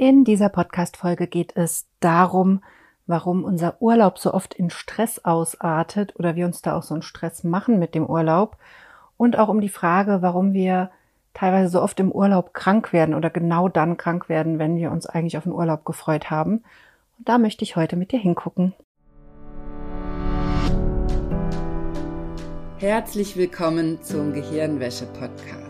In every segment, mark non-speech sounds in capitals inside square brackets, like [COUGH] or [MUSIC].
In dieser Podcast-Folge geht es darum, warum unser Urlaub so oft in Stress ausartet oder wir uns da auch so einen Stress machen mit dem Urlaub und auch um die Frage, warum wir teilweise so oft im Urlaub krank werden oder genau dann krank werden, wenn wir uns eigentlich auf den Urlaub gefreut haben. Und da möchte ich heute mit dir hingucken. Herzlich willkommen zum Gehirnwäsche-Podcast.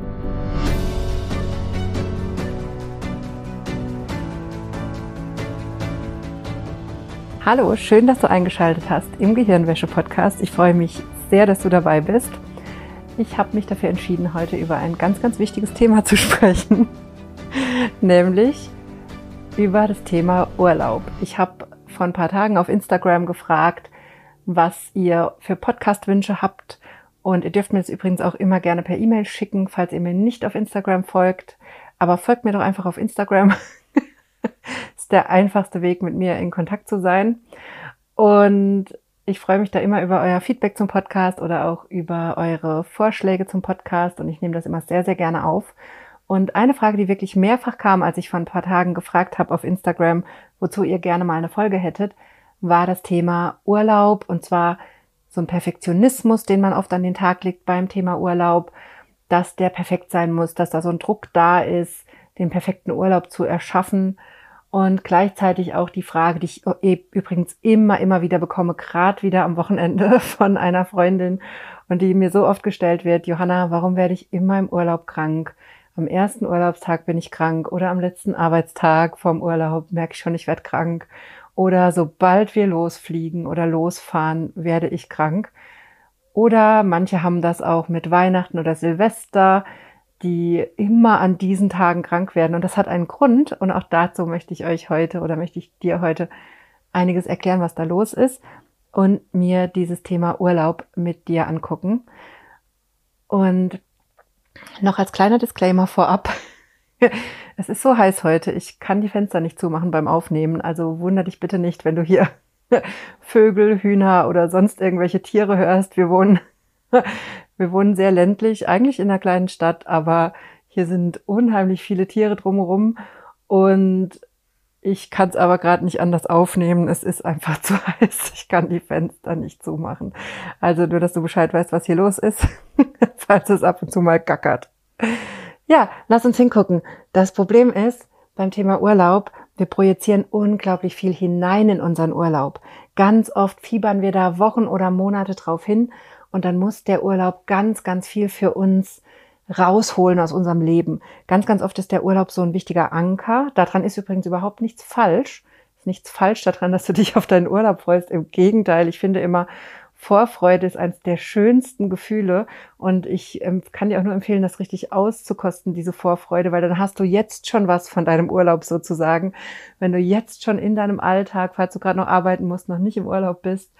Hallo, schön, dass du eingeschaltet hast im Gehirnwäsche-Podcast. Ich freue mich sehr, dass du dabei bist. Ich habe mich dafür entschieden, heute über ein ganz, ganz wichtiges Thema zu [LAUGHS] sprechen, nämlich über das Thema Urlaub. Ich habe vor ein paar Tagen auf Instagram gefragt, was ihr für Podcast-Wünsche habt. Und ihr dürft mir das übrigens auch immer gerne per E-Mail schicken, falls ihr mir nicht auf Instagram folgt. Aber folgt mir doch einfach auf Instagram. Der einfachste Weg, mit mir in Kontakt zu sein. Und ich freue mich da immer über euer Feedback zum Podcast oder auch über eure Vorschläge zum Podcast und ich nehme das immer sehr, sehr gerne auf. Und eine Frage, die wirklich mehrfach kam, als ich vor ein paar Tagen gefragt habe auf Instagram, wozu ihr gerne mal eine Folge hättet, war das Thema Urlaub und zwar so ein Perfektionismus, den man oft an den Tag legt beim Thema Urlaub, dass der perfekt sein muss, dass da so ein Druck da ist, den perfekten Urlaub zu erschaffen und gleichzeitig auch die Frage, die ich übrigens immer, immer wieder bekomme, gerade wieder am Wochenende [LAUGHS] von einer Freundin und die mir so oft gestellt wird, Johanna, warum werde ich immer im Urlaub krank? Am ersten Urlaubstag bin ich krank oder am letzten Arbeitstag vom Urlaub merke ich schon, ich werde krank. Oder sobald wir losfliegen oder losfahren, werde ich krank. Oder manche haben das auch mit Weihnachten oder Silvester, die immer an diesen Tagen krank werden. Und das hat einen Grund. Und auch dazu möchte ich euch heute oder möchte ich dir heute einiges erklären, was da los ist und mir dieses Thema Urlaub mit dir angucken. Und noch als kleiner Disclaimer vorab. [LAUGHS] Es ist so heiß heute. Ich kann die Fenster nicht zumachen beim Aufnehmen. Also wunder dich bitte nicht, wenn du hier [LAUGHS] Vögel, Hühner oder sonst irgendwelche Tiere hörst. Wir wohnen, [LAUGHS] wir wohnen sehr ländlich, eigentlich in einer kleinen Stadt, aber hier sind unheimlich viele Tiere drumherum und ich kann es aber gerade nicht anders aufnehmen. Es ist einfach [LAUGHS] zu heiß. Ich kann die Fenster nicht zumachen. Also nur, dass du Bescheid weißt, was hier los ist, [LAUGHS] falls es ab und zu mal gackert. Ja, lass uns hingucken. Das Problem ist beim Thema Urlaub, wir projizieren unglaublich viel hinein in unseren Urlaub. Ganz oft fiebern wir da Wochen oder Monate drauf hin und dann muss der Urlaub ganz, ganz viel für uns rausholen aus unserem Leben. Ganz, ganz oft ist der Urlaub so ein wichtiger Anker. Daran ist übrigens überhaupt nichts falsch. Ist nichts falsch daran, dass du [LAUGHS] dich auf deinen Urlaub freust. Im Gegenteil, ich finde immer, Vorfreude ist eines der schönsten Gefühle und ich ähm, kann dir auch nur empfehlen, das richtig auszukosten, diese Vorfreude, weil dann hast du jetzt schon was von deinem Urlaub sozusagen. Wenn du jetzt schon in deinem Alltag, falls du gerade noch arbeiten musst, noch nicht im Urlaub bist,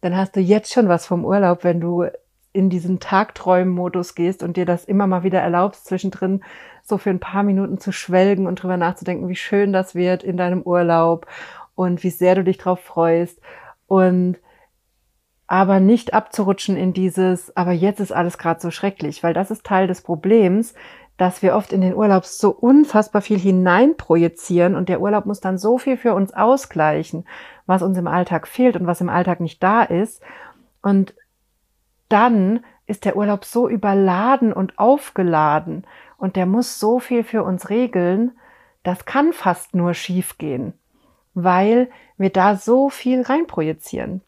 dann hast du jetzt schon was vom Urlaub, wenn du in diesen Tagträumen-Modus gehst und dir das immer mal wieder erlaubst, zwischendrin so für ein paar Minuten zu schwelgen und drüber nachzudenken, wie schön das wird in deinem Urlaub und wie sehr du dich drauf freust. Und aber nicht abzurutschen in dieses, aber jetzt ist alles gerade so schrecklich, weil das ist Teil des Problems, dass wir oft in den Urlaub so unfassbar viel hineinprojizieren und der Urlaub muss dann so viel für uns ausgleichen, was uns im Alltag fehlt und was im Alltag nicht da ist. Und dann ist der Urlaub so überladen und aufgeladen und der muss so viel für uns regeln, das kann fast nur schiefgehen, weil wir da so viel reinprojizieren.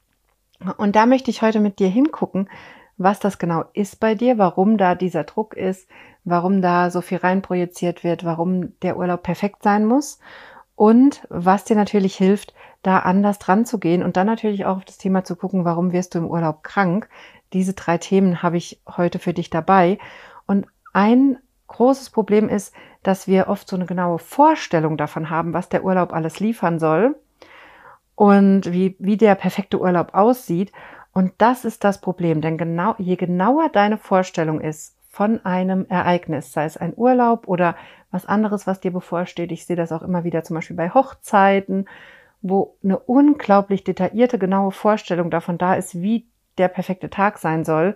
Und da möchte ich heute mit dir hingucken, was das genau ist bei dir, warum da dieser Druck ist, warum da so viel reinprojiziert wird, warum der Urlaub perfekt sein muss und was dir natürlich hilft, da anders dran zu gehen und dann natürlich auch auf das Thema zu gucken, warum wirst du im Urlaub krank. Diese drei Themen habe ich heute für dich dabei. Und ein großes Problem ist, dass wir oft so eine genaue Vorstellung davon haben, was der Urlaub alles liefern soll und wie, wie der perfekte Urlaub aussieht. Und das ist das Problem, denn genau, je genauer deine Vorstellung ist von einem Ereignis, sei es ein Urlaub oder was anderes, was dir bevorsteht. Ich sehe das auch immer wieder zum Beispiel bei Hochzeiten, wo eine unglaublich detaillierte, genaue Vorstellung davon da ist, wie der perfekte Tag sein soll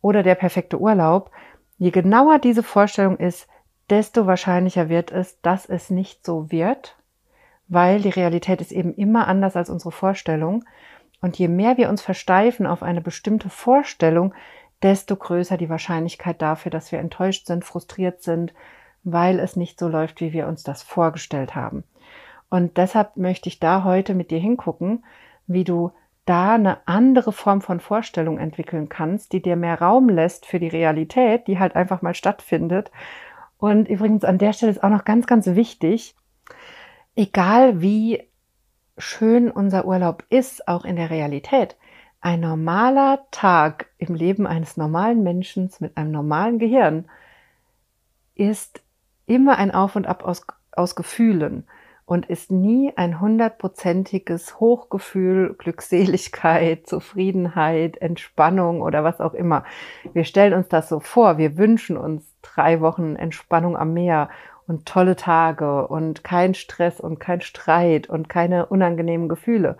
oder der perfekte Urlaub. Je genauer diese Vorstellung ist, desto wahrscheinlicher wird es, dass es nicht so wird, weil die Realität ist eben immer anders als unsere Vorstellung. Und je mehr wir uns versteifen auf eine bestimmte Vorstellung, desto größer die Wahrscheinlichkeit dafür, dass wir enttäuscht sind, frustriert sind, weil es nicht so läuft, wie wir uns das vorgestellt haben. Und deshalb möchte ich da heute mit dir hingucken, wie du da eine andere Form von Vorstellung entwickeln kannst, die dir mehr Raum lässt für die Realität, die halt einfach mal stattfindet. Und übrigens an der Stelle ist auch noch ganz, ganz wichtig, egal wie schön unser Urlaub ist, auch in der Realität, ein normaler Tag im Leben eines normalen Menschen mit einem normalen Gehirn ist immer ein Auf und Ab aus, aus Gefühlen und ist nie ein hundertprozentiges Hochgefühl, Glückseligkeit, [LAUGHS] Zufriedenheit, Entspannung oder was auch immer. Wir stellen uns das so vor, wir wünschen uns drei Wochen Entspannung am Meer und tolle Tage und kein Stress und kein Streit und keine unangenehmen Gefühle.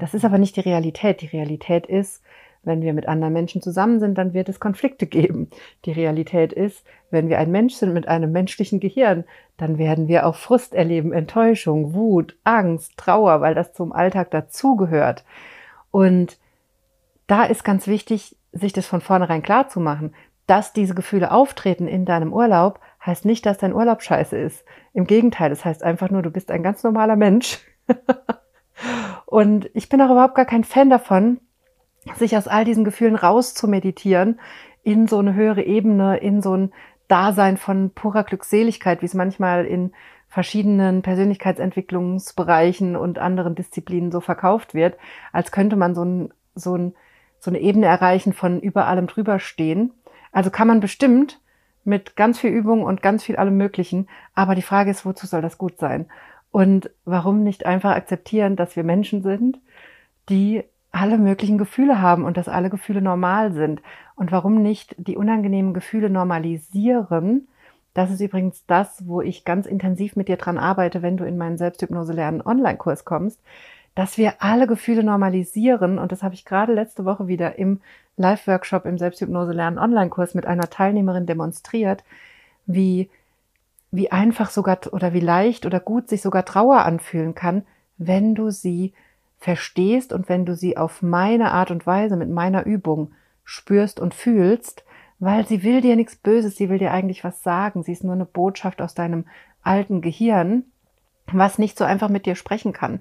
Das ist aber nicht die Realität. Die Realität ist, wenn wir mit anderen Menschen zusammen sind, dann wird es Konflikte geben. Die Realität ist, wenn wir ein Mensch sind mit einem menschlichen Gehirn, dann werden wir auch Frust erleben, Enttäuschung, Wut, Angst, Trauer, weil das zum Alltag dazugehört. Und da ist ganz wichtig, sich das von vornherein klar zu machen, dass diese Gefühle auftreten in deinem Urlaub, heißt nicht, dass dein Urlaub scheiße ist. Im Gegenteil, es das heißt einfach nur, du bist ein ganz normaler Mensch. [LAUGHS] Und ich bin auch überhaupt gar kein Fan davon, sich aus all diesen Gefühlen rauszumeditieren in so eine höhere Ebene, in so ein Dasein von purer Glückseligkeit, wie es manchmal in verschiedenen Persönlichkeitsentwicklungsbereichen und anderen Disziplinen so verkauft wird, als könnte man so, ein, so, ein, so eine Ebene erreichen von über allem drüber stehen. Also kann man bestimmt mit ganz viel Übung und ganz viel allem Möglichen, aber die Frage ist, wozu soll das gut sein? Und warum nicht einfach akzeptieren, dass wir Menschen sind, die alle möglichen Gefühle haben und dass alle Gefühle normal sind. Und warum nicht die unangenehmen Gefühle normalisieren? Das ist übrigens das, wo ich ganz intensiv mit dir dran arbeite, wenn du in meinen Selbsthypnose lernen Online-Kurs kommst, dass wir alle Gefühle normalisieren. Und das habe ich gerade letzte Woche wieder im Live-Workshop im Selbsthypnose lernen Online-Kurs mit einer Teilnehmerin demonstriert, wie, wie einfach sogar oder wie leicht oder gut sich sogar Trauer anfühlen kann, wenn du sie verstehst und wenn du sie auf meine Art und Weise mit meiner Übung spürst und fühlst, weil sie will dir nichts Böses, sie will dir eigentlich was sagen, sie ist nur eine Botschaft aus deinem alten Gehirn, was nicht so einfach mit dir sprechen kann.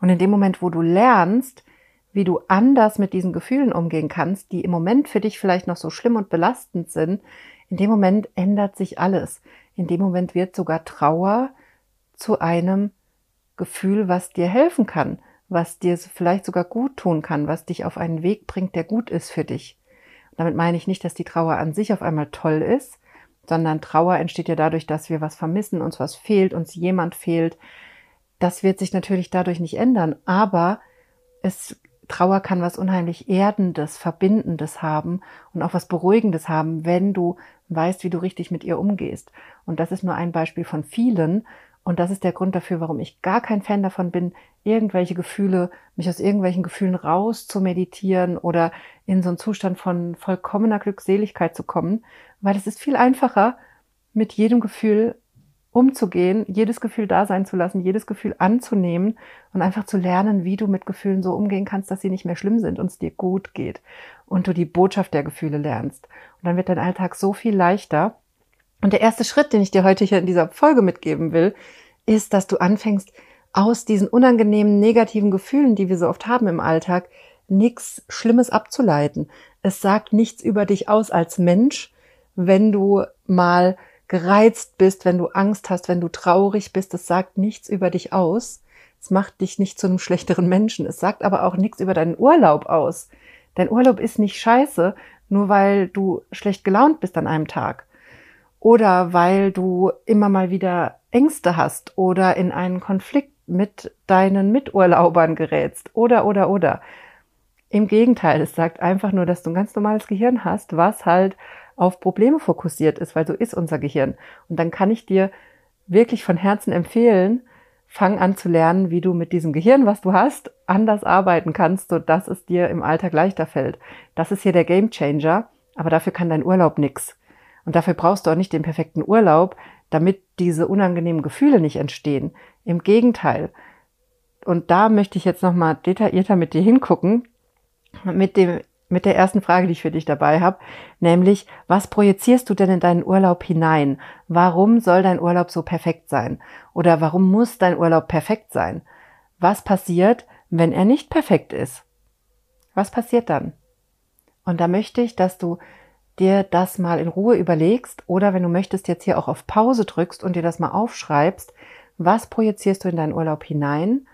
Und in dem Moment, wo du lernst, wie du anders mit diesen Gefühlen umgehen kannst, die im Moment für dich vielleicht noch so schlimm und belastend sind, in dem Moment ändert sich alles. In dem Moment wird sogar Trauer zu einem Gefühl, was dir helfen kann, was dir vielleicht sogar gut tun kann, was dich auf einen Weg bringt, der gut ist für dich. damit meine ich nicht, dass die Trauer an sich auf einmal toll ist, sondern Trauer entsteht ja dadurch, dass wir was vermissen, uns was fehlt, uns jemand fehlt. Das wird sich natürlich dadurch nicht ändern, aber es Trauer kann was unheimlich Erdendes, Verbindendes haben und auch was Beruhigendes haben, wenn du weißt, wie du richtig mit ihr umgehst. Und das ist nur ein Beispiel von vielen. Und das ist der Grund dafür, warum ich gar kein Fan davon bin, irgendwelche Gefühle, mich aus irgendwelchen Gefühlen raus zu meditieren oder in so einen Zustand von vollkommener Glückseligkeit zu kommen, weil es ist viel einfacher, mit jedem Gefühl umzugehen, jedes Gefühl da sein zu lassen, jedes Gefühl anzunehmen und einfach zu lernen, wie du mit Gefühlen so umgehen kannst, dass sie nicht mehr schlimm sind und es dir gut geht und du die Botschaft der Gefühle lernst. Und dann wird dein Alltag so viel leichter und der erste Schritt, den ich dir heute hier in dieser Folge mitgeben will, ist, dass du anfängst, aus diesen unangenehmen negativen Gefühlen, die wir so oft haben im Alltag, nichts Schlimmes abzuleiten. Es sagt nichts über dich aus als Mensch, wenn du mal gereizt bist, wenn du Angst hast, wenn du traurig bist. Es sagt nichts über dich aus. Es macht dich nicht zu einem schlechteren Menschen. Es sagt aber auch nichts über deinen Urlaub aus. Dein Urlaub ist nicht scheiße, nur weil du schlecht gelaunt bist an einem Tag. oder weil du immer mal wieder Ängste hast oder in einen Konflikt mit deinen Miturlaubern gerätst oder, oder, oder. Im Gegenteil, es sagt einfach nur, dass du ein ganz normales Gehirn hast, was halt auf Probleme fokussiert ist, weil so ist unser Gehirn. Und dann kann ich dir wirklich von Herzen empfehlen, fang an zu lernen, wie du mit diesem Gehirn, was du hast, anders arbeiten kannst, so dass es dir im Alltag leichter fällt. Das ist hier der Game Changer, aber dafür kann dein Urlaub nix. Und dafür brauchst du auch nicht den perfekten Urlaub, damit diese unangenehmen Gefühle nicht entstehen. Im Gegenteil. Und da möchte ich jetzt nochmal detaillierter mit dir hingucken, mit dem, mit der ersten Frage, die ich für dich dabei habe, nämlich, was projizierst du denn in deinen Urlaub hinein? Warum soll dein Urlaub so perfekt sein? Oder warum muss dein Urlaub perfekt sein? Was passiert, wenn er nicht perfekt ist? Was passiert dann? Und da möchte ich, dass du dir das mal in Ruhe überlegst oder wenn du möchtest, jetzt hier auch auf Pause drückst und dir das mal aufschreibst, was projizierst du in deinen Urlaub hinein?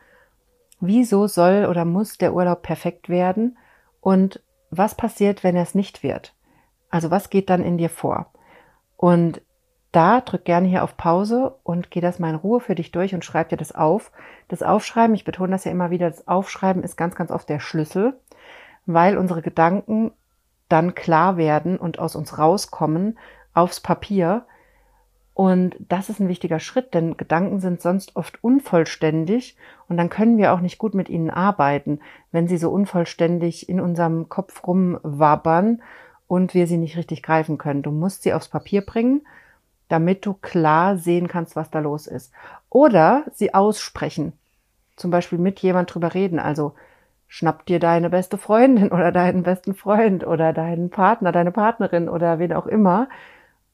Wieso soll oder muss der Urlaub perfekt werden? Und was passiert, wenn er es nicht wird? Also was geht dann in dir vor? Und da drück gerne hier auf Pause und geh das mal in Ruhe für dich durch und schreib dir das auf. Das Aufschreiben, ich betone das ja immer wieder, das Aufschreiben ist ganz, ganz oft der Schlüssel, weil unsere Gedanken dann klar werden und aus uns rauskommen aufs Papier. Und das ist ein wichtiger Schritt, denn Gedanken sind sonst oft unvollständig und dann können wir auch nicht gut mit ihnen arbeiten, wenn sie so unvollständig in unserem Kopf rumwabbern und wir sie nicht richtig greifen können. Du musst sie aufs Papier bringen, damit du klar sehen kannst, was da los ist. Oder sie aussprechen. Zum Beispiel mit jemand drüber reden. Also schnapp dir deine beste Freundin [LAUGHS] oder deinen besten Freund oder deinen Partner, deine Partnerin oder wen auch immer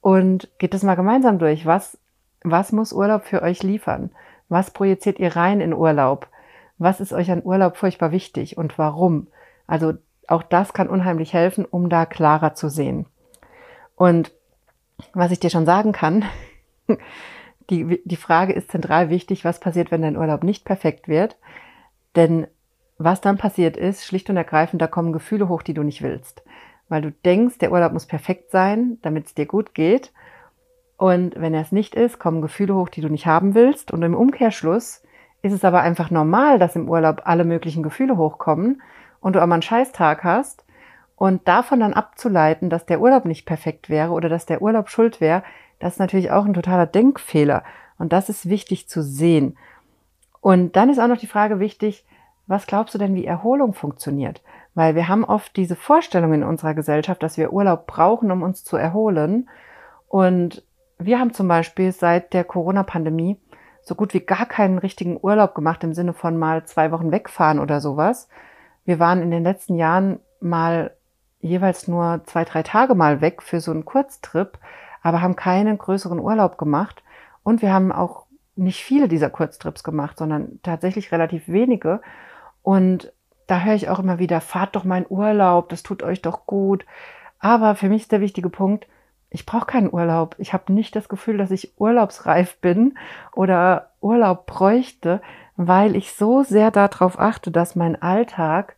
und geht das mal gemeinsam durch. Was, was muss Urlaub für euch liefern? Was projiziert ihr rein in Urlaub? Was ist euch an Urlaub furchtbar wichtig und warum? Also auch das kann unheimlich helfen, um da klarer zu sehen. Und was ich dir schon sagen kann, [LAUGHS] die, die Frage ist zentral wichtig, was passiert, wenn dein Urlaub nicht perfekt wird? Denn was dann passiert ist, schlicht und ergreifend, da kommen Gefühle hoch, die du nicht willst. Weil du denkst, der Urlaub muss perfekt sein, damit es dir gut geht. Und wenn er es nicht ist, kommen Gefühle hoch, die du nicht haben willst. Und im Umkehrschluss ist es aber einfach normal, dass im Urlaub alle möglichen Gefühle hochkommen und du aber einen Scheißtag hast. Und davon dann abzuleiten, dass der Urlaub nicht perfekt wäre oder dass der Urlaub schuld wäre, das ist natürlich auch ein totaler Denkfehler. Und das ist wichtig zu sehen. Und dann ist auch noch die Frage wichtig, was glaubst du denn, wie Erholung funktioniert? Weil wir haben oft diese Vorstellung in unserer Gesellschaft, dass wir Urlaub brauchen, um uns zu erholen. Und wir haben zum Beispiel seit der Corona-Pandemie so gut wie gar keinen richtigen Urlaub gemacht im Sinne von mal zwei Wochen wegfahren oder sowas. Wir waren in den letzten Jahren mal jeweils nur zwei, drei Tage mal weg für so einen Kurztrip, aber haben keinen größeren Urlaub gemacht. Und wir haben auch nicht viele dieser Kurztrips gemacht, sondern tatsächlich relativ wenige. Und da höre ich auch immer wieder, fahrt doch mal in Urlaub, das tut euch doch gut. Aber für mich ist der wichtige Punkt, ich brauche keinen Urlaub. Ich habe nicht das Gefühl, dass ich urlaubsreif bin oder Urlaub bräuchte, weil ich so sehr darauf achte, dass mein Alltag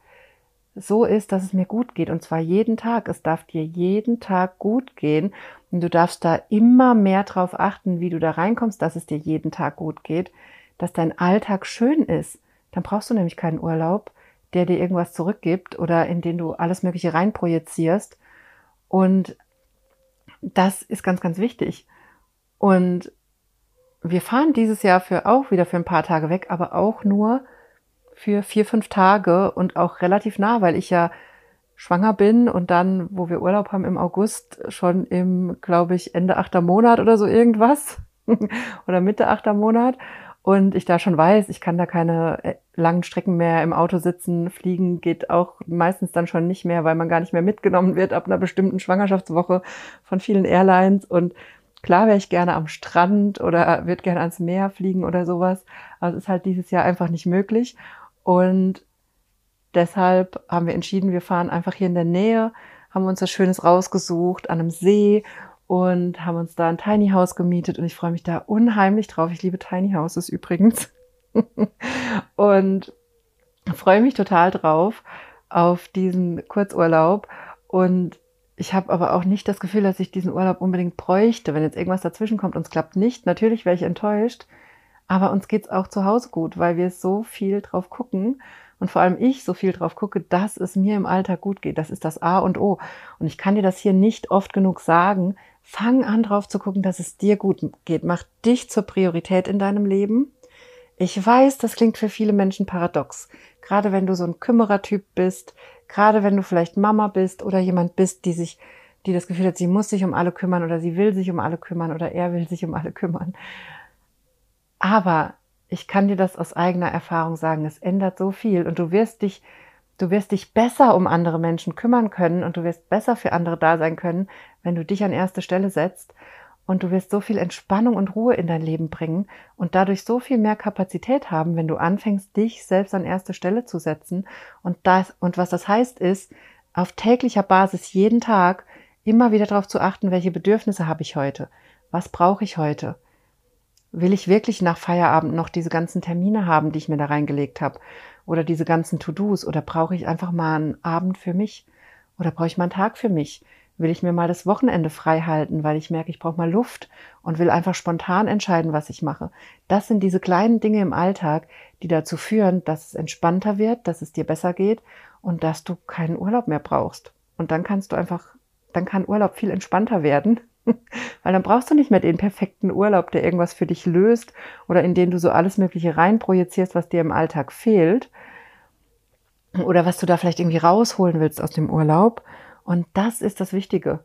so ist, dass es mir gut geht. Und zwar jeden Tag. Es darf dir jeden Tag gut gehen. Und du darfst da immer mehr drauf achten, wie du da reinkommst, dass es dir jeden Tag gut geht, dass dein Alltag schön ist dann brauchst du nämlich keinen Urlaub, der dir irgendwas zurückgibt oder in den du alles Mögliche reinprojizierst. Und das ist ganz, ganz wichtig. Und wir fahren dieses Jahr für auch wieder für ein paar Tage weg, aber auch nur für vier, fünf Tage und auch relativ nah, weil ich ja schwanger bin und dann, wo wir Urlaub haben im August, schon im, glaube ich, Ende achter Monat oder so irgendwas [LAUGHS] oder Mitte achter Monat und ich da schon weiß, ich kann da keine äh, langen Strecken mehr im Auto sitzen. Fliegen geht auch meistens dann schon nicht mehr, weil man gar nicht mehr mitgenommen wird ab einer bestimmten Schwangerschaftswoche von vielen Airlines. Und klar wäre ich gerne am Strand oder würde gerne ans Meer fliegen oder sowas. Aber es ist halt dieses Jahr einfach nicht möglich. Und deshalb haben wir entschieden, wir fahren einfach hier in der Nähe, haben uns was Schönes rausgesucht an einem See und haben uns da ein Tiny House gemietet und ich freue mich da unheimlich drauf. Ich liebe Tiny Houses übrigens. [LAUGHS] und freue mich total drauf auf diesen Kurzurlaub und ich habe aber auch nicht das Gefühl, dass ich diesen Urlaub unbedingt bräuchte. Wenn jetzt irgendwas dazwischen kommt und es klappt nicht, natürlich wäre ich enttäuscht. Aber uns geht's auch zu Hause gut, weil wir so viel drauf gucken und vor allem ich so viel drauf gucke, dass es mir im Alltag gut geht. Das ist das A und O. Und ich kann dir das hier nicht oft genug sagen. Fang an drauf zu gucken, dass es dir gut geht. Mach dich zur Priorität in deinem Leben. Ich weiß, das klingt für viele Menschen paradox. Gerade wenn du so ein Kümmerertyp bist, gerade wenn du vielleicht Mama bist oder jemand bist, die sich, die das Gefühl hat, sie muss sich um alle kümmern oder sie will sich um alle kümmern oder er will sich um alle kümmern. Aber ich kann dir das aus eigener Erfahrung sagen, es ändert so viel und du wirst dich, du wirst dich besser um andere Menschen kümmern können und du wirst besser für andere da sein können, wenn du dich an erste Stelle setzt und du wirst so viel Entspannung und Ruhe in dein Leben bringen und dadurch so viel mehr Kapazität haben, wenn du anfängst, dich selbst an erste Stelle zu setzen. Und das, und was das heißt, ist, auf täglicher Basis jeden Tag immer wieder darauf zu achten, welche Bedürfnisse habe ich heute? Was brauche ich heute? Will ich wirklich nach Feierabend noch diese ganzen Termine haben, die ich mir da reingelegt habe? Oder diese ganzen To-Dos? Oder brauche ich einfach mal einen Abend für mich? Oder brauche ich mal einen Tag für mich? Will ich mir mal das Wochenende frei halten, weil ich merke, ich brauche mal Luft und will einfach spontan entscheiden, was ich mache? Das sind diese kleinen Dinge im Alltag, die dazu führen, dass es entspannter wird, dass es dir besser geht und dass du keinen Urlaub mehr brauchst. Und dann kannst du einfach, dann kann Urlaub viel entspannter werden [LAUGHS] Weil dann brauchst du nicht mehr den perfekten Urlaub, der irgendwas für dich löst oder in den du so alles Mögliche reinprojizierst, was dir im Alltag fehlt oder was du da vielleicht irgendwie rausholen willst aus dem Urlaub. Und das ist das Wichtige.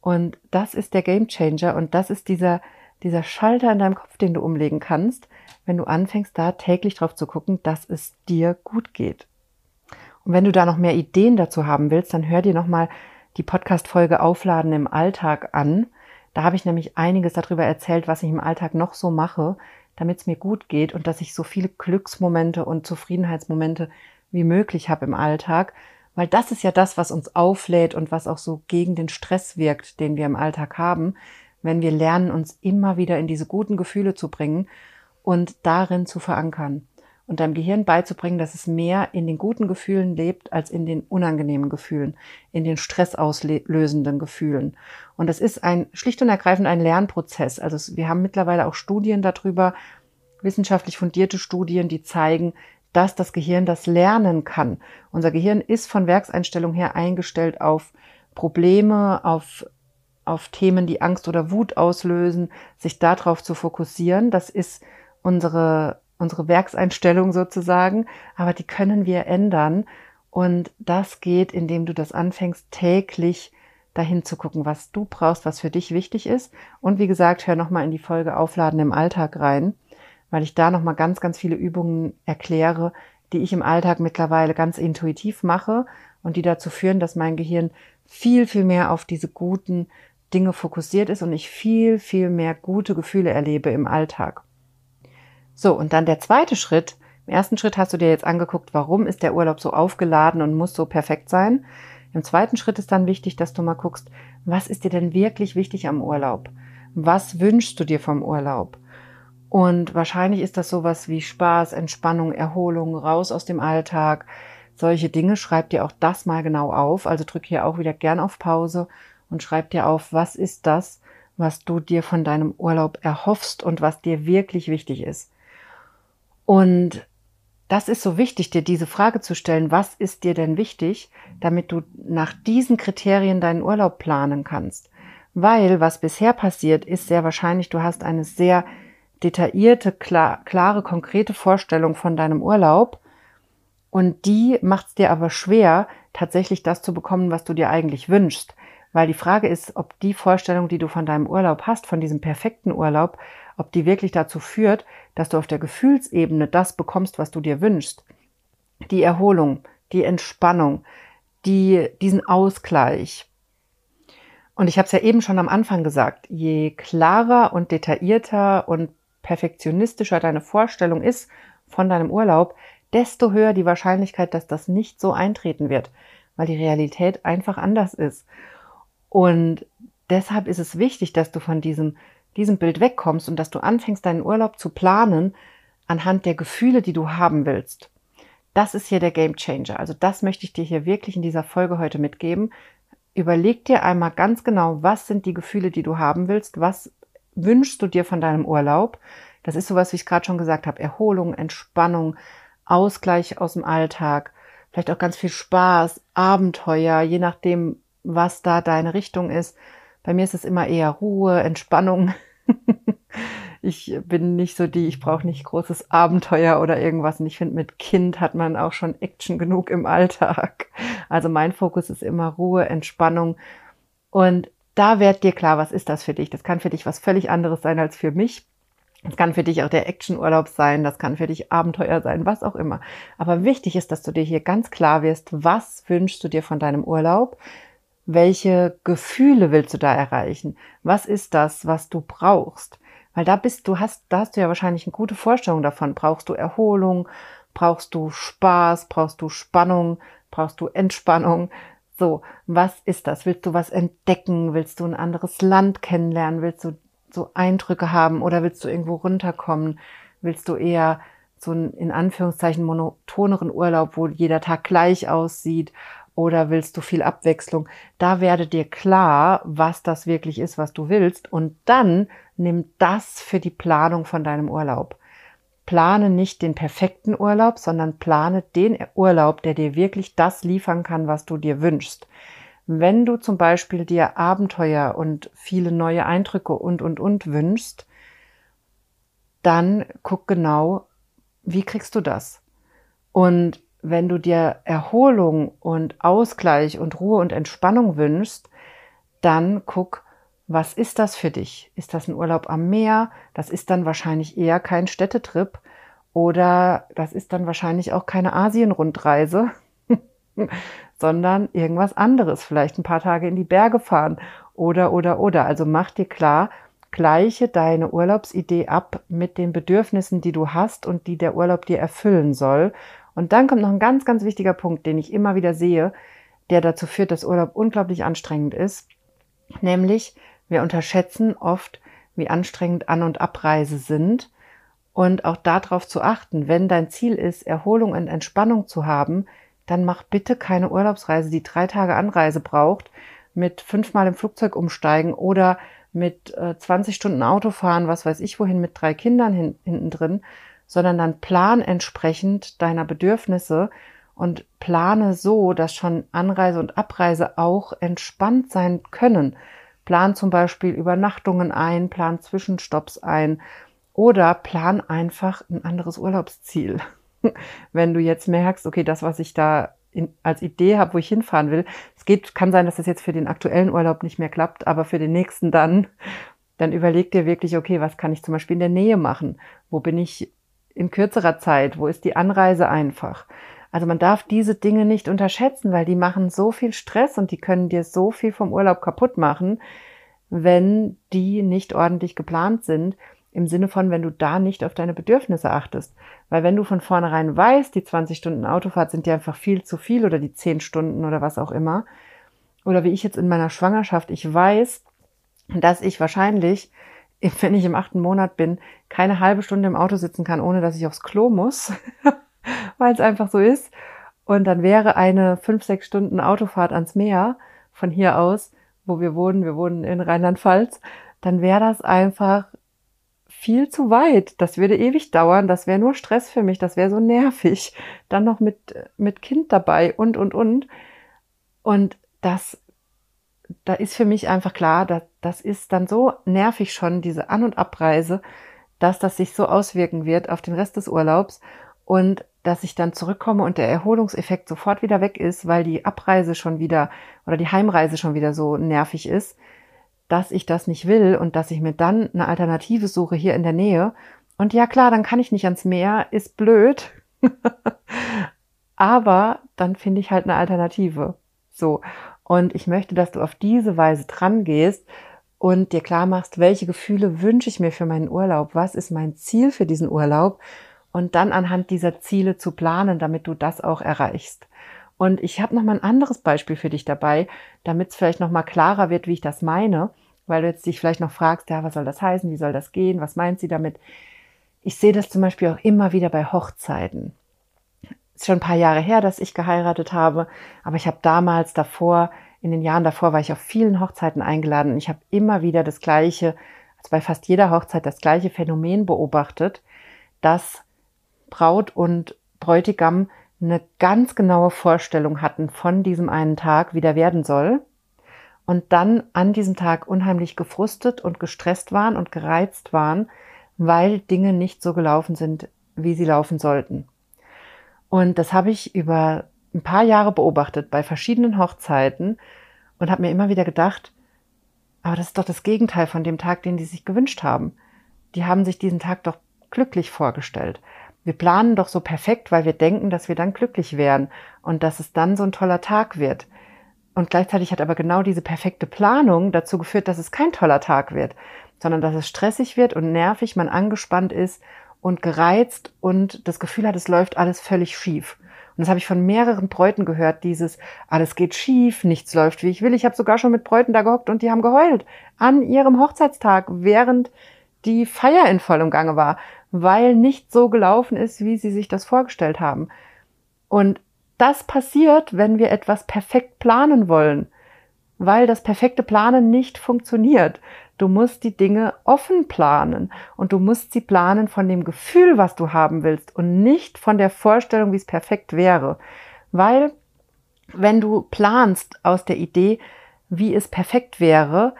Und das ist der Game Changer und das ist dieser, dieser Schalter in deinem Kopf, den du umlegen kannst, wenn du anfängst, da täglich drauf zu gucken, dass es dir gut geht. Und wenn du da noch mehr Ideen dazu haben willst, dann hör dir nochmal die Podcast-Folge Aufladen im Alltag an. Da habe ich nämlich einiges darüber erzählt, was ich im Alltag noch so mache, damit es mir gut geht und dass ich so viele Glücksmomente und Zufriedenheitsmomente wie möglich habe im Alltag, weil das ist ja das, was uns auflädt und was auch so gegen den Stress wirkt, den wir im Alltag haben, wenn wir lernen, uns immer wieder in diese guten Gefühle zu bringen und darin zu verankern und deinem Gehirn beizubringen, dass es mehr in den guten Gefühlen lebt als in den unangenehmen Gefühlen, in den stressauslösenden Gefühlen. Und das ist ein schlicht und ergreifend ein Lernprozess. Also wir haben mittlerweile auch Studien darüber, wissenschaftlich fundierte Studien, die zeigen, dass das Gehirn das lernen kann. Unser Gehirn ist von Werkseinstellung her eingestellt auf Probleme, auf auf Themen, die Angst oder Wut auslösen, sich darauf zu fokussieren. Das ist unsere unsere Werkseinstellung sozusagen, aber die können wir ändern. Und das geht, indem du das anfängst, täglich dahin zu gucken, was du brauchst, was für dich wichtig ist. Und wie gesagt, hör nochmal in die Folge Aufladen im Alltag rein, weil ich da nochmal ganz, ganz viele Übungen erkläre, die ich im Alltag mittlerweile ganz intuitiv mache und die dazu führen, dass mein Gehirn viel, viel mehr auf diese guten Dinge fokussiert ist und ich viel, viel mehr gute Gefühle erlebe im Alltag. So, und dann der zweite Schritt. Im ersten Schritt hast du dir jetzt angeguckt, warum ist der Urlaub so aufgeladen und muss so perfekt sein. Im zweiten Schritt ist dann wichtig, dass du mal guckst, was ist dir denn wirklich wichtig am Urlaub? Was wünschst du dir vom Urlaub? Und wahrscheinlich ist das sowas wie Spaß, Entspannung, Erholung, raus aus dem Alltag. Solche Dinge. Schreib dir auch das mal genau auf. Also drück hier auch wieder gern auf Pause und schreib dir auf, was ist das, was du dir von deinem Urlaub erhoffst und was dir wirklich wichtig ist. Und das ist so wichtig, dir diese Frage zu stellen, was ist dir denn wichtig, damit du nach diesen Kriterien deinen Urlaub planen kannst. Weil was bisher passiert, ist sehr wahrscheinlich, du hast eine sehr detaillierte, klar, klare, konkrete Vorstellung von deinem Urlaub und die macht es dir aber schwer, tatsächlich das zu bekommen, was du dir eigentlich wünschst. Weil die Frage ist, ob die Vorstellung, die du von deinem Urlaub hast, von diesem perfekten Urlaub, ob die wirklich dazu führt, dass du auf der Gefühlsebene das bekommst, was du dir wünschst. Die Erholung, die Entspannung, die, diesen Ausgleich. Und ich habe es ja eben schon am Anfang gesagt, je klarer und detaillierter und perfektionistischer deine Vorstellung ist von deinem Urlaub, desto höher die Wahrscheinlichkeit, dass das nicht so eintreten wird, weil die Realität einfach anders ist. Und deshalb ist es wichtig, dass du von diesem diesem Bild wegkommst und dass du anfängst, deinen Urlaub zu planen anhand der Gefühle, die du haben willst. Das ist hier der Game Changer. Also das möchte ich dir hier wirklich in dieser Folge heute mitgeben. überleg dir einmal ganz genau, was sind die Gefühle, die du haben willst, was wünschst du dir von deinem Urlaub. Das ist sowas, wie ich es gerade schon gesagt habe, Erholung, Entspannung, Ausgleich aus dem Alltag, vielleicht auch ganz viel Spaß, Abenteuer, je nachdem, was da deine Richtung ist. Bei mir ist es immer eher Ruhe, Entspannung. [LAUGHS] ich bin nicht so die, ich brauche nicht großes Abenteuer oder irgendwas. Und ich finde, mit Kind hat man auch schon Action genug im Alltag. Also mein Fokus ist immer Ruhe, Entspannung. Und da wird dir klar, was ist das für dich? Das kann für dich was völlig anderes sein als für mich. Das kann für dich auch der Actionurlaub sein, das kann für dich Abenteuer sein, was auch immer. Aber wichtig ist, dass du dir hier ganz klar wirst, was wünschst du dir von deinem Urlaub? Welche Gefühle willst du da erreichen? Was ist das, was du brauchst? Weil da bist du hast, da hast du ja wahrscheinlich eine gute Vorstellung davon. Brauchst du Erholung? Brauchst du Spaß? Brauchst du Spannung? Brauchst du Entspannung? So, was ist das? Willst du was entdecken? Willst du ein anderes Land kennenlernen? Willst du so Eindrücke haben oder willst du irgendwo runterkommen? Willst du eher so einen in Anführungszeichen monotoneren Urlaub, wo jeder Tag gleich aussieht? Oder willst du viel Abwechslung? Da werde dir klar, was das wirklich ist, was du willst. Und dann nimm das für die Planung von deinem Urlaub. Plane nicht den perfekten Urlaub, sondern plane den Urlaub, der dir wirklich das liefern kann, was du dir wünschst. Wenn du zum Beispiel dir Abenteuer und viele neue Eindrücke und, und, und wünschst, dann guck genau, wie kriegst du das? Und wenn du dir Erholung und Ausgleich und Ruhe und Entspannung wünschst, dann guck, was ist das für dich? Ist das ein Urlaub am Meer? Das ist dann wahrscheinlich eher kein Städtetrip oder das ist dann wahrscheinlich auch keine Asienrundreise, [LAUGHS] sondern irgendwas anderes, vielleicht ein paar Tage in die Berge fahren oder oder oder. Also mach dir klar, gleiche deine Urlaubsidee ab mit den Bedürfnissen, die du hast und die der Urlaub dir erfüllen soll und dann kommt noch ein ganz, ganz wichtiger Punkt, den ich immer wieder sehe, der dazu führt, dass Urlaub unglaublich anstrengend ist. Nämlich, wir unterschätzen oft, wie anstrengend An- und Abreise sind. Und auch darauf zu achten, wenn dein Ziel ist, Erholung und Entspannung zu haben, dann mach bitte keine Urlaubsreise, die drei Tage Anreise braucht, mit fünfmal im Flugzeug umsteigen oder mit äh, 20 Stunden Autofahren, was weiß ich wohin, mit drei Kindern hin, hinten drin, sondern dann plan entsprechend deiner Bedürfnisse und plane so, dass schon Anreise und Abreise auch entspannt sein können. Plan zum Beispiel Übernachtungen ein, plan Zwischenstopps ein oder plan einfach ein anderes Urlaubsziel. [LAUGHS] Wenn du jetzt merkst, okay, das, was ich da in, als Idee habe, wo ich hinfahren will, es geht, kann sein, dass das jetzt für den aktuellen Urlaub nicht mehr klappt, aber für den nächsten dann, dann überleg dir wirklich, okay, was kann ich zum Beispiel in der Nähe machen? Wo bin ich in kürzerer Zeit? Wo ist die Anreise einfach? Also man darf diese Dinge nicht unterschätzen, weil die machen so viel Stress und die können dir so viel vom Urlaub kaputt machen, wenn die nicht ordentlich geplant sind. Im Sinne von, wenn du da nicht auf deine Bedürfnisse achtest. Weil wenn du von vornherein weißt, die 20 Stunden Autofahrt sind dir einfach viel zu viel oder die 10 Stunden oder was auch immer. Oder wie ich jetzt in meiner Schwangerschaft, ich weiß, dass ich wahrscheinlich [LAUGHS] wenn ich im achten Monat bin, keine halbe Stunde im Auto sitzen kann, ohne dass ich aufs Klo muss, [LAUGHS] weil es einfach so ist. Und dann wäre eine fünf, sechs Stunden Autofahrt ans Meer von hier aus, wo wir wohnen, wir wohnen in Rheinland-Pfalz, dann wäre das einfach viel zu weit. Das würde ewig dauern. Das wäre nur Stress für mich. Das wäre so nervig. Dann noch mit, mit Kind dabei und, und, und. Und das da ist für mich einfach klar, dass, das ist dann so nervig schon, diese An- und Abreise, dass das sich so auswirken wird auf den Rest des Urlaubs und dass ich dann zurückkomme und der Erholungseffekt sofort wieder weg ist, weil die Abreise schon wieder oder die Heimreise schon wieder so nervig ist, dass ich das nicht will und dass ich mir dann eine Alternative suche hier in der Nähe. Und ja klar, dann kann ich nicht ans Meer, ist blöd. [LAUGHS] Aber dann finde ich halt eine Alternative. So. Und ich möchte, dass du auf diese Weise dran gehst und dir klar machst, welche Gefühle wünsche ich mir für meinen Urlaub? Was ist mein Ziel für diesen Urlaub? Und dann anhand dieser Ziele zu planen, damit du das auch erreichst. Und ich habe noch mal ein anderes Beispiel für dich dabei, damit es vielleicht noch mal klarer wird, wie ich das meine, weil du jetzt dich vielleicht noch fragst, ja, was soll das heißen? Wie soll das gehen? Was meint sie damit? Ich sehe das zum Beispiel auch immer wieder bei Hochzeiten ist schon ein paar Jahre her, dass ich geheiratet habe, aber ich habe damals davor in den Jahren davor war ich auf vielen Hochzeiten eingeladen und ich habe immer wieder das gleiche, also bei fast jeder Hochzeit das gleiche Phänomen beobachtet, dass Braut und Bräutigam eine ganz genaue Vorstellung hatten von diesem einen Tag, wie der werden soll. Und dann an diesem Tag unheimlich gefrustet und gestresst waren und gereizt waren, weil Dinge nicht so gelaufen sind, wie sie laufen sollten. Und das habe ich über ein paar Jahre beobachtet bei verschiedenen Hochzeiten und habe mir immer wieder gedacht, aber das ist doch das Gegenteil von dem Tag, den die sich gewünscht haben. Die haben sich diesen Tag doch glücklich vorgestellt. Wir planen doch so perfekt, weil wir denken, dass wir dann glücklich wären und dass es dann so ein toller Tag wird. Und gleichzeitig hat aber genau diese perfekte Planung dazu geführt, dass es kein toller Tag wird, sondern dass es stressig wird und nervig, man angespannt ist und gereizt und das Gefühl hat, es läuft alles völlig schief. Und das habe ich von mehreren Bräuten gehört, dieses alles geht schief, nichts läuft wie ich will. Ich habe sogar schon mit Bräuten da gehockt und die haben geheult an ihrem Hochzeitstag, während die Feier in vollem Gange war, weil nicht so gelaufen ist, wie sie sich das vorgestellt haben. Und das passiert, wenn wir etwas perfekt planen wollen, weil das perfekte Planen nicht funktioniert. Du musst die Dinge offen planen und du musst sie planen von dem Gefühl, was du haben willst und nicht von der Vorstellung, wie es perfekt wäre. Weil wenn du planst aus der Idee, wie es perfekt wäre,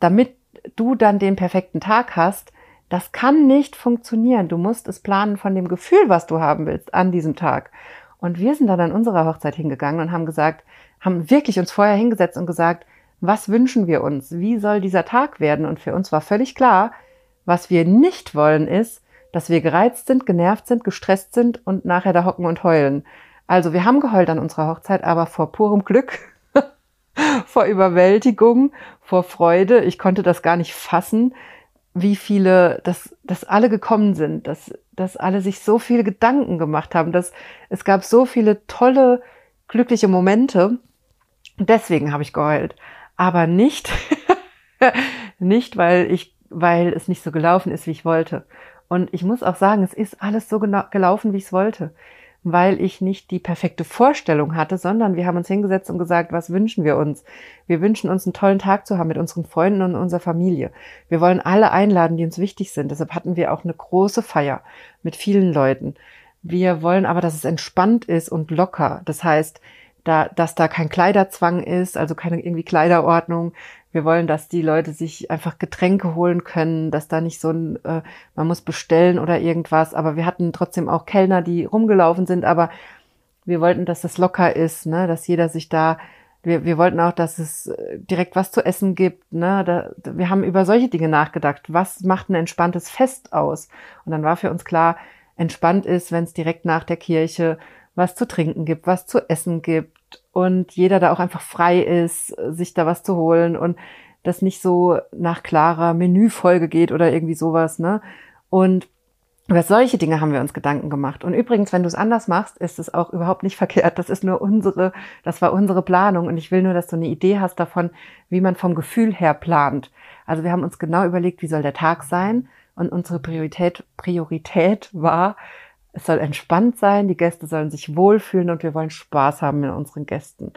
damit du dann den perfekten Tag hast, das kann nicht funktionieren. Du musst es planen von dem Gefühl, was du haben willst an diesem Tag. Und wir sind dann an unserer Hochzeit hingegangen und haben gesagt, haben wirklich uns vorher hingesetzt und gesagt, was wünschen wir uns? Wie soll dieser Tag werden? Und für uns war völlig klar, was wir nicht wollen ist, dass wir gereizt sind, genervt sind, gestresst sind und nachher da hocken und heulen. Also wir haben geheult an unserer Hochzeit, aber vor purem Glück, [LAUGHS] vor Überwältigung, vor Freude. Ich konnte das gar nicht fassen, wie viele, dass, dass alle gekommen sind, dass, dass alle sich so viele Gedanken gemacht haben, dass es gab so viele tolle, glückliche Momente. Deswegen habe ich geheult aber nicht, [LAUGHS] nicht, weil ich, weil es nicht so gelaufen ist, wie ich wollte. Und ich muss auch sagen, es ist alles so genau gelaufen, wie ich es wollte, weil ich nicht die perfekte Vorstellung hatte, sondern wir haben uns hingesetzt und gesagt, was wünschen wir uns? Wir wünschen uns einen tollen Tag zu haben mit unseren Freunden und unserer Familie. Wir wollen alle einladen, die uns wichtig sind. Deshalb hatten wir auch eine große Feier mit vielen Leuten. Wir wollen aber, dass es entspannt ist und locker. Das heißt, da, dass da kein Kleiderzwang ist, also keine irgendwie Kleiderordnung. Wir wollen, dass die Leute sich einfach Getränke holen können, dass da nicht so ein, äh, man muss bestellen oder irgendwas. Aber wir hatten trotzdem auch Kellner, die rumgelaufen sind, aber wir wollten, dass das locker ist, ne, dass jeder sich da, wir, wir wollten auch, dass es äh, direkt was zu essen gibt, ne, da, wir haben über solche Dinge nachgedacht. Was macht ein entspanntes Fest aus? Und dann war für uns klar, entspannt ist, wenn es direkt nach der Kirche was zu trinken gibt, was zu essen gibt und jeder da auch einfach frei ist, sich da was zu holen und das nicht so nach klarer Menüfolge geht oder irgendwie sowas, ne? Und über solche Dinge haben wir uns Gedanken gemacht. Und übrigens, wenn du es anders machst, ist es auch überhaupt nicht [LAUGHS] verkehrt. Das ist nur unsere, das war unsere Planung. Und ich will nur, dass du eine Idee hast davon, wie man vom Gefühl her plant. Also wir haben uns genau überlegt, wie soll der Tag sein? Und unsere Priorität, Priorität war, es soll entspannt sein, die Gäste sollen sich wohlfühlen und wir wollen Spaß haben mit unseren Gästen.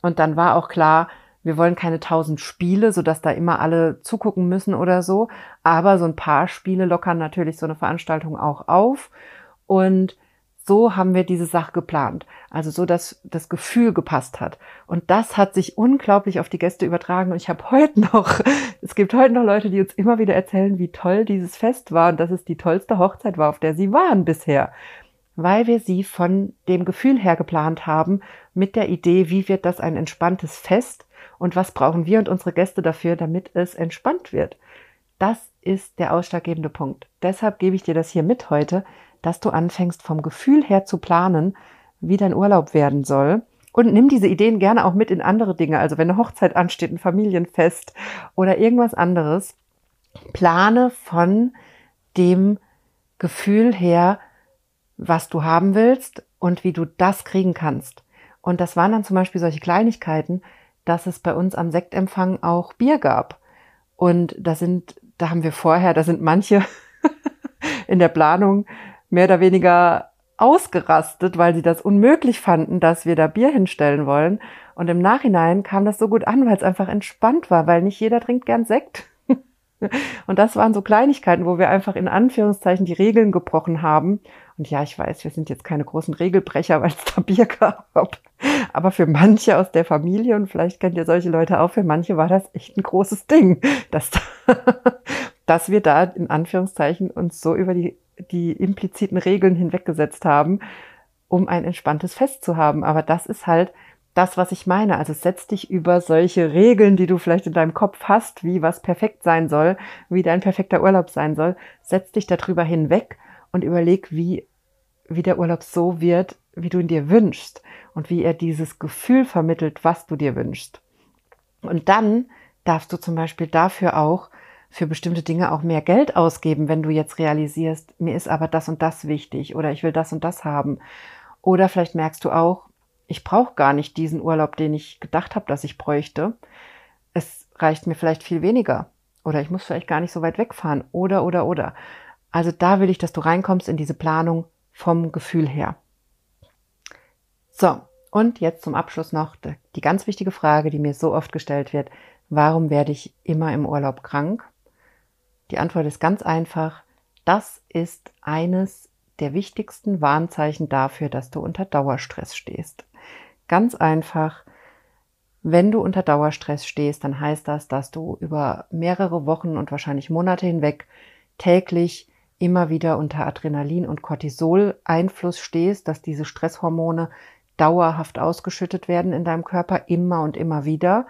Und dann war auch klar, wir wollen keine tausend Spiele, sodass da immer alle zugucken müssen oder so. Aber so ein paar Spiele lockern natürlich so eine Veranstaltung auch auf. Und so haben wir diese Sache geplant. Also so, dass das Gefühl gepasst hat. Und das hat sich unglaublich auf die Gäste übertragen. Und ich habe heute noch, [LAUGHS] es gibt heute noch Leute, die uns immer wieder erzählen, wie toll dieses Fest war und dass es die tollste Hochzeit war, auf der sie waren bisher. Weil wir sie von dem Gefühl her geplant haben, mit der Idee, wie wird das ein entspanntes Fest und was brauchen wir und unsere Gäste dafür, damit es entspannt wird. Das ist der ausschlaggebende Punkt. Deshalb gebe ich dir das hier mit heute, dass du anfängst vom Gefühl her zu planen, wie dein Urlaub werden soll. Und nimm diese Ideen gerne auch mit in andere Dinge. Also wenn eine Hochzeit ansteht, ein Familienfest oder irgendwas anderes, plane von dem Gefühl her, was du haben willst und wie du das kriegen kannst. Und das waren dann zum Beispiel solche Kleinigkeiten, dass es bei uns am Sektempfang auch Bier gab. Und da sind, da haben wir vorher, da sind manche [LAUGHS] in der Planung mehr oder weniger ausgerastet, weil sie das unmöglich fanden, dass wir da Bier hinstellen wollen. Und im Nachhinein kam das so gut an, weil es einfach entspannt war, weil nicht jeder trinkt gern Sekt. [LAUGHS] Und das waren so Kleinigkeiten, wo wir einfach in Anführungszeichen die Regeln gebrochen haben. Und ja, ich weiß, wir sind jetzt keine großen Regelbrecher, weil es da Bier gab. Aber für manche aus der Familie, und vielleicht kennt ihr solche Leute auch, für manche war das echt ein großes Ding, dass, [LAUGHS] dass wir da in Anführungszeichen uns so über die, die impliziten Regeln hinweggesetzt haben, um ein entspanntes Fest zu haben. Aber das ist halt das, was ich meine. Also setz dich über solche Regeln, die du vielleicht in deinem Kopf hast, wie was perfekt sein soll, wie dein perfekter Urlaub sein soll, setz dich darüber hinweg und überleg, wie, wie der Urlaub so wird, wie du ihn dir wünschst und wie er dieses Gefühl vermittelt, was du dir wünschst. Und dann darfst du zum Beispiel dafür auch für bestimmte Dinge auch mehr Geld ausgeben, wenn du jetzt realisierst, mir ist aber das und das wichtig oder ich will das und das haben. Oder vielleicht merkst du auch, ich brauche gar nicht diesen Urlaub, den ich gedacht habe, dass ich bräuchte. Es reicht mir vielleicht viel weniger. Oder ich muss vielleicht gar nicht so weit wegfahren. Oder, oder, oder. Also da will ich, dass du reinkommst in diese Planung vom Gefühl her. So, und jetzt zum Abschluss noch die ganz wichtige Frage, die mir so oft gestellt wird. Warum werde ich immer im Urlaub krank? Die Antwort ist ganz einfach. Das ist eines der wichtigsten Warnzeichen dafür, dass du unter Dauerstress stehst. Ganz einfach, wenn du unter Dauerstress stehst, dann heißt das, dass du über mehrere Wochen und wahrscheinlich Monate hinweg täglich immer wieder unter Adrenalin und Cortisol Einfluss stehst, dass diese Stresshormone dauerhaft ausgeschüttet werden in deinem Körper immer und immer wieder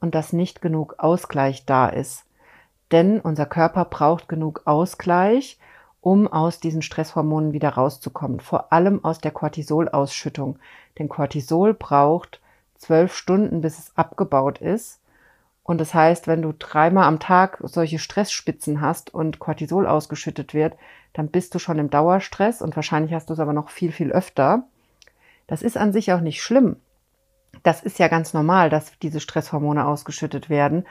und dass nicht genug Ausgleich da ist. Denn unser Körper braucht genug Ausgleich, um aus diesen Stresshormonen wieder rauszukommen, vor allem aus der Cortisolausschüttung. Denn Cortisol braucht zwölf Stunden, bis es abgebaut ist. Und das heißt, wenn du dreimal am Tag solche Stressspitzen hast und Cortisol ausgeschüttet wird, dann bist du schon im Dauerstress und wahrscheinlich hast du es aber noch viel, viel öfter. Das ist an sich auch nicht schlimm. Das ist ja ganz normal, dass diese Stresshormone ausgeschüttet werden.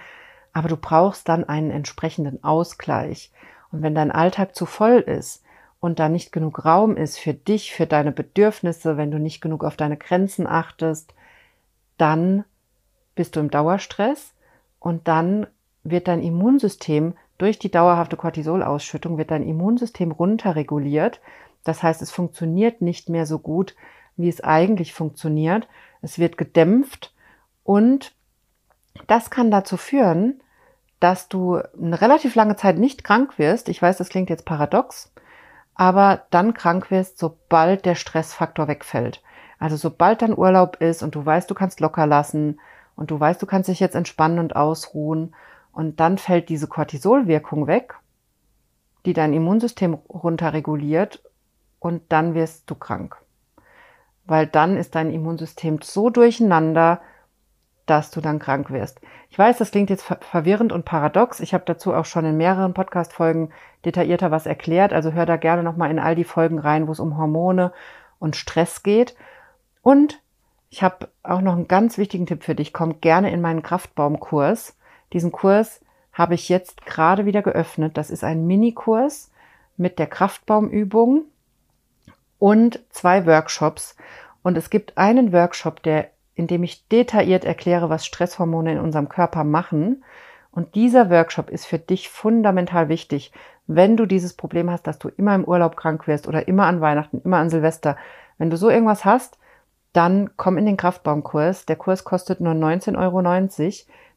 Aber du brauchst dann einen entsprechenden Ausgleich. Und wenn dein Alltag zu voll ist und da nicht genug Raum ist für dich, für deine Bedürfnisse, wenn du nicht genug auf deine Grenzen achtest, dann bist du im Dauerstress und dann wird dein Immunsystem durch die dauerhafte Cortisolausschüttung wird dein Immunsystem runterreguliert. Das heißt, es funktioniert nicht mehr so gut, wie es eigentlich funktioniert. Es wird gedämpft und das kann dazu führen, dass du eine relativ lange Zeit nicht krank wirst. Ich weiß, das klingt jetzt paradox, aber dann krank wirst, sobald der Stressfaktor wegfällt. Also sobald dein Urlaub ist und du weißt, du kannst locker lassen und du weißt, du kannst dich jetzt entspannen und ausruhen und dann fällt diese Cortisolwirkung weg, die dein Immunsystem runterreguliert und dann wirst du krank. Weil dann ist dein Immunsystem so durcheinander, dass du dann krank wirst. Ich weiß, das klingt jetzt verwirrend und paradox. Ich habe dazu auch schon in mehreren Podcast-Folgen detaillierter was erklärt. Also hör da gerne nochmal in all die Folgen rein, wo es um Hormone und Stress geht. Und ich habe auch noch einen ganz wichtigen Tipp für dich. Komm gerne in meinen Kraftbaumkurs. Diesen Kurs habe ich jetzt gerade wieder geöffnet. Das ist ein Minikurs mit der Kraftbaumübung und zwei Workshops. Und es gibt einen Workshop, der in dem ich detailliert erkläre, was Stresshormone in unserem Körper machen. Und dieser Workshop ist für dich fundamental wichtig, wenn du dieses Problem hast, dass du immer im Urlaub krank wirst oder immer an Weihnachten, immer an Silvester. Wenn du so irgendwas hast, dann komm in den Kraftbaumkurs. Der Kurs kostet nur 19,90 Euro.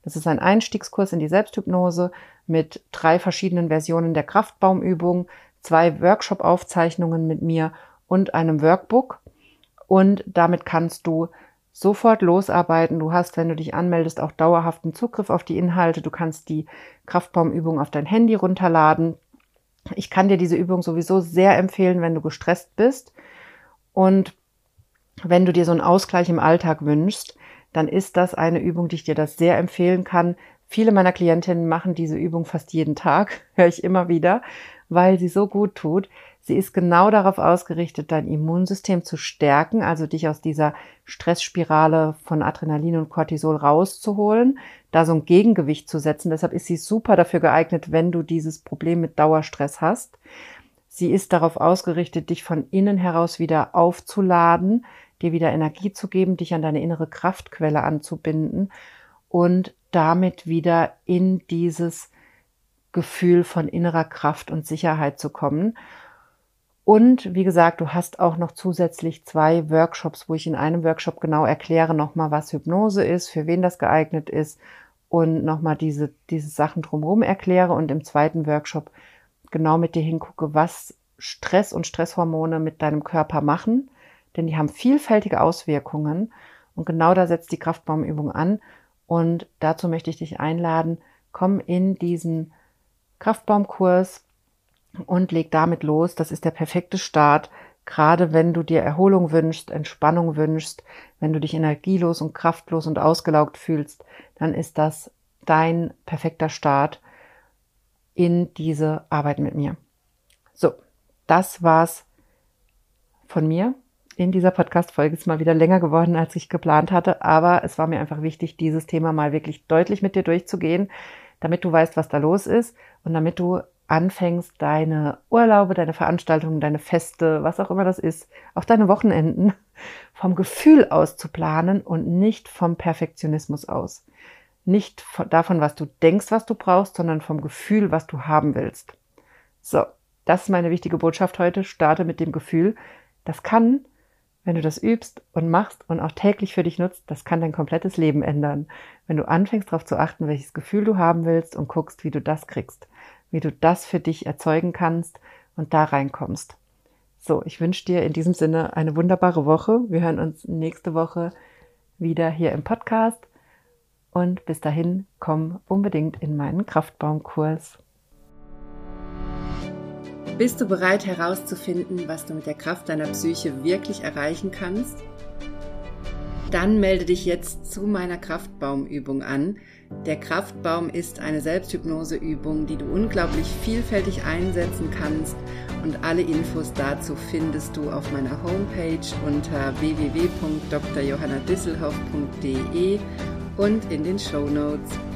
Das ist ein Einstiegskurs in die Selbsthypnose mit drei verschiedenen Versionen der Kraftbaumübung, zwei Workshop-Aufzeichnungen mit mir und einem Workbook. Und damit kannst du sofort losarbeiten. Du hast, wenn du dich anmeldest, auch dauerhaften Zugriff auf die Inhalte. Du kannst die Kraftbaumübung auf dein Handy runterladen. Ich kann dir diese Übung sowieso sehr empfehlen, wenn du gestresst bist. Und wenn du dir so einen Ausgleich im Alltag wünschst, dann ist das eine Übung, die ich dir das sehr empfehlen kann. Viele meiner Klientinnen machen diese Übung fast jeden Tag, [LAUGHS] höre ich immer wieder, weil sie so gut tut. Sie ist genau darauf ausgerichtet, dein Immunsystem zu stärken, also dich aus dieser Stressspirale von Adrenalin und Cortisol rauszuholen, da so ein Gegengewicht zu setzen. Deshalb ist sie super dafür geeignet, wenn du dieses Problem mit Dauerstress hast. Sie ist darauf ausgerichtet, dich von innen heraus wieder aufzuladen, dir wieder Energie zu geben, dich an deine innere Kraftquelle anzubinden und damit wieder in dieses Gefühl von innerer Kraft und Sicherheit zu kommen. Und wie gesagt, du hast auch noch zusätzlich zwei Workshops, wo ich in einem Workshop genau erkläre nochmal, was Hypnose ist, für wen das geeignet ist und nochmal diese, diese Sachen drumherum erkläre und im zweiten Workshop genau mit dir hingucke, was Stress und Stresshormone mit deinem Körper machen, denn die haben vielfältige Auswirkungen und genau da setzt die Kraftbaumübung an. Und dazu möchte ich dich einladen, komm in diesen Kraftbaumkurs und leg damit los. Das ist der perfekte Start, gerade wenn du dir Erholung wünschst, Entspannung wünschst, wenn du dich energielos und kraftlos und ausgelaugt fühlst, dann ist das dein perfekter Start in diese Arbeit mit mir. So, das war's von mir. In dieser Podcast-Folge ist mal wieder länger geworden, als ich geplant hatte, aber es war mir einfach wichtig, dieses Thema mal wirklich deutlich mit dir durchzugehen, damit du weißt, was da los ist und damit du anfängst, deine Urlaube, deine Veranstaltungen, deine Feste, was auch immer das ist, auch deine Wochenenden vom Gefühl aus zu planen und nicht vom Perfektionismus aus. Nicht davon, was du denkst, was du brauchst, sondern vom Gefühl, was du haben willst. So, das ist meine wichtige Botschaft heute. Starte mit dem Gefühl. Das kann, wenn du das übst und machst und auch täglich für dich nutzt, das kann dein komplettes Leben ändern. Wenn du anfängst darauf zu achten, welches Gefühl du haben willst und guckst, wie du das kriegst wie du das für dich erzeugen kannst und da reinkommst. So, ich wünsche dir in diesem Sinne eine wunderbare Woche. Wir hören uns nächste Woche wieder hier im Podcast. Und bis dahin, komm unbedingt in meinen Kraftbaumkurs. Bist du bereit herauszufinden, was du mit der Kraft deiner Psyche wirklich erreichen kannst? Dann melde dich jetzt zu meiner Kraftbaumübung an. Der Kraftbaum ist eine Selbsthypnoseübung, die du unglaublich vielfältig einsetzen kannst und alle Infos dazu findest du auf meiner Homepage unter www.drjohannadisselhoff.de und in den Show Notes.